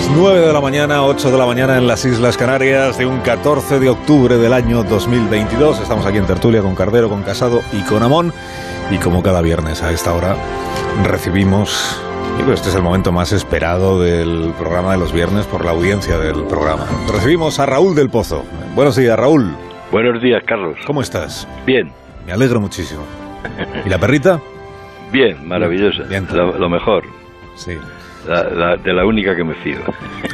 las 9 de la mañana, 8 de la mañana en las Islas Canarias de un 14 de octubre del año 2022. Estamos aquí en Tertulia con Cardero, con Casado y con Amón. Y como cada viernes a esta hora recibimos, este es el momento más esperado del programa de los viernes por la audiencia del programa. Recibimos a Raúl del Pozo. Buenos días, Raúl. Buenos días, Carlos. ¿Cómo estás? Bien. Me alegro muchísimo. ¿Y la perrita? Bien, maravillosa. Bien. Lo, lo mejor. Sí. La- la- de la única que me fío.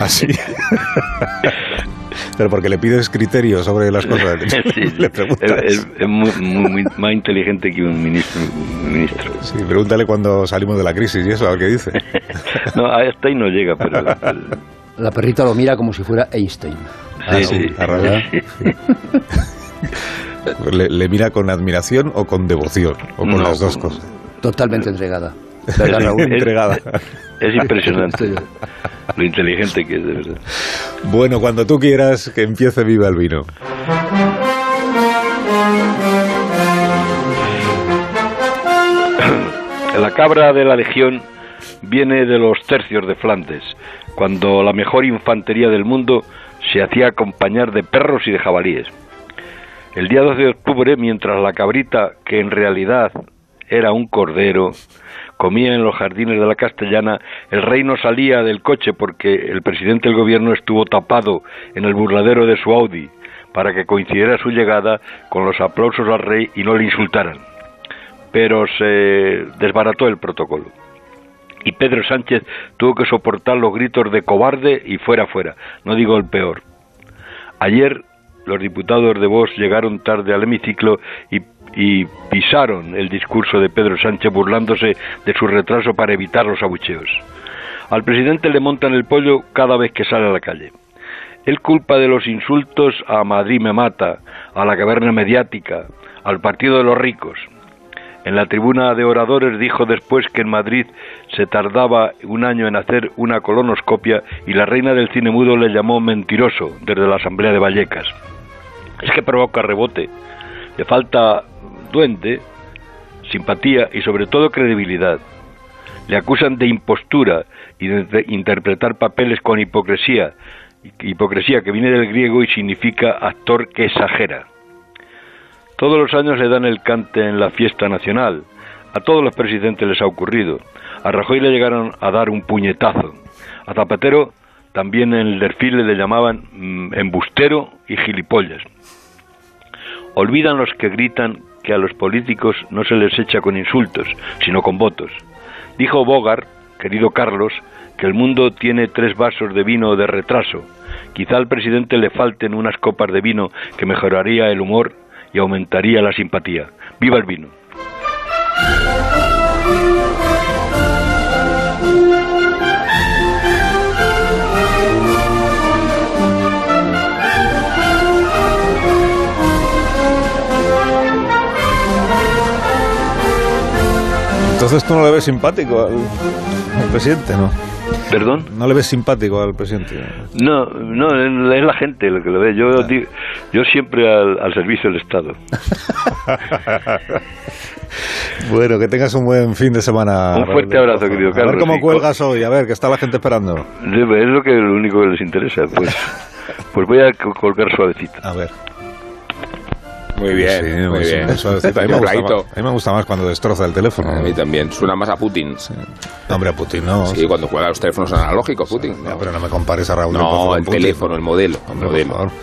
Así. Pero porque le pides criterios sobre las cosas. Sí, sí. Le preguntas. Es, es- es muy, muy- muy- más inteligente que un ministro. un ministro. Sí, pregúntale cuando salimos de la crisis y eso, a ver qué dice. No, hasta ahí no llega, pero... La perrita lo mira como si fuera Einstein. Ah, Sí, sí, sí. Le, le mira con admiración o con devoción, o con No, las dos con- cosas. Totalmente entregada. Entregada. Es impresionante lo inteligente que es, de verdad. Bueno, cuando tú quieras, que empiece Viva el Vino. La cabra de la Legión viene de los tercios de Flandes, cuando la mejor infantería del mundo se hacía acompañar de perros y de jabalíes. El día 12 de octubre, mientras la cabrita, que en realidad era un cordero, comía en los jardines de la Castellana, el rey no salía del coche porque el presidente del gobierno estuvo tapado en el burladero de su Audi para que coincidiera su llegada con los aplausos al rey y no le insultaran pero se desbarató el protocolo. Y Pedro Sánchez tuvo que soportar los gritos de cobarde y fuera fuera, no digo el peor. Ayer los diputados de Vox llegaron tarde al hemiciclo y, y pisaron el discurso de Pedro Sánchez burlándose de su retraso para evitar los abucheos. Al presidente le montan el pollo cada vez que sale a la calle. Él culpa de los insultos a Madrid me mata, a la caverna mediática, al partido de los ricos. En la tribuna de oradores dijo después que en Madrid se tardaba un año en hacer una colonoscopia y la reina del cine mudo le llamó mentiroso desde la Asamblea de Vallecas. Es que provoca rebote. Le falta duende, simpatía y sobre todo credibilidad. Le acusan de impostura y de interpretar papeles con hipocresía, hipocresía que viene del griego y significa actor que exagera. Todos los años le dan el cante en la fiesta nacional. A todos los presidentes les ha ocurrido. A Rajoy le llegaron a dar un puñetazo. A Zapatero también en el desfile le llamaban mm, embustero y gilipollas. Olvidan los que gritan que a los políticos no se les echa con insultos, sino con votos. Dijo Bogart, querido Carlos, que el mundo tiene tres vasos de vino de retraso. Quizá al presidente le falten unas copas de vino que mejoraría el humor y aumentaría la simpatía. ¡Viva el vino! Entonces tú no le ves simpático al, al presidente, ¿no? ¿Perdón? No le ves simpático al presidente. No, no, es la gente lo que lo ve. Yo, di- yo siempre al, al servicio del Estado. Bueno, que tengas un buen fin de semana. Un fuerte abrazo, querido A ver Carlos, cómo cuelgas hoy, a ver, que está la gente esperando. Es lo que lo único que les interesa. Pues, pues voy a co- colgar suavecito. A ver. Muy bien, Sí, muy pues, bien. suavecito. A mí, me gusta Templadito. más, a mí me gusta más cuando destroza el teléfono. A mí también. Suena más a Putin. Hombre, a Putin no. Sí, cuando juega los teléfonos analógicos, Putin. Ya, pero no me compares a Raúl No, con el Putin. teléfono, el modelo. El Hombre, modelo.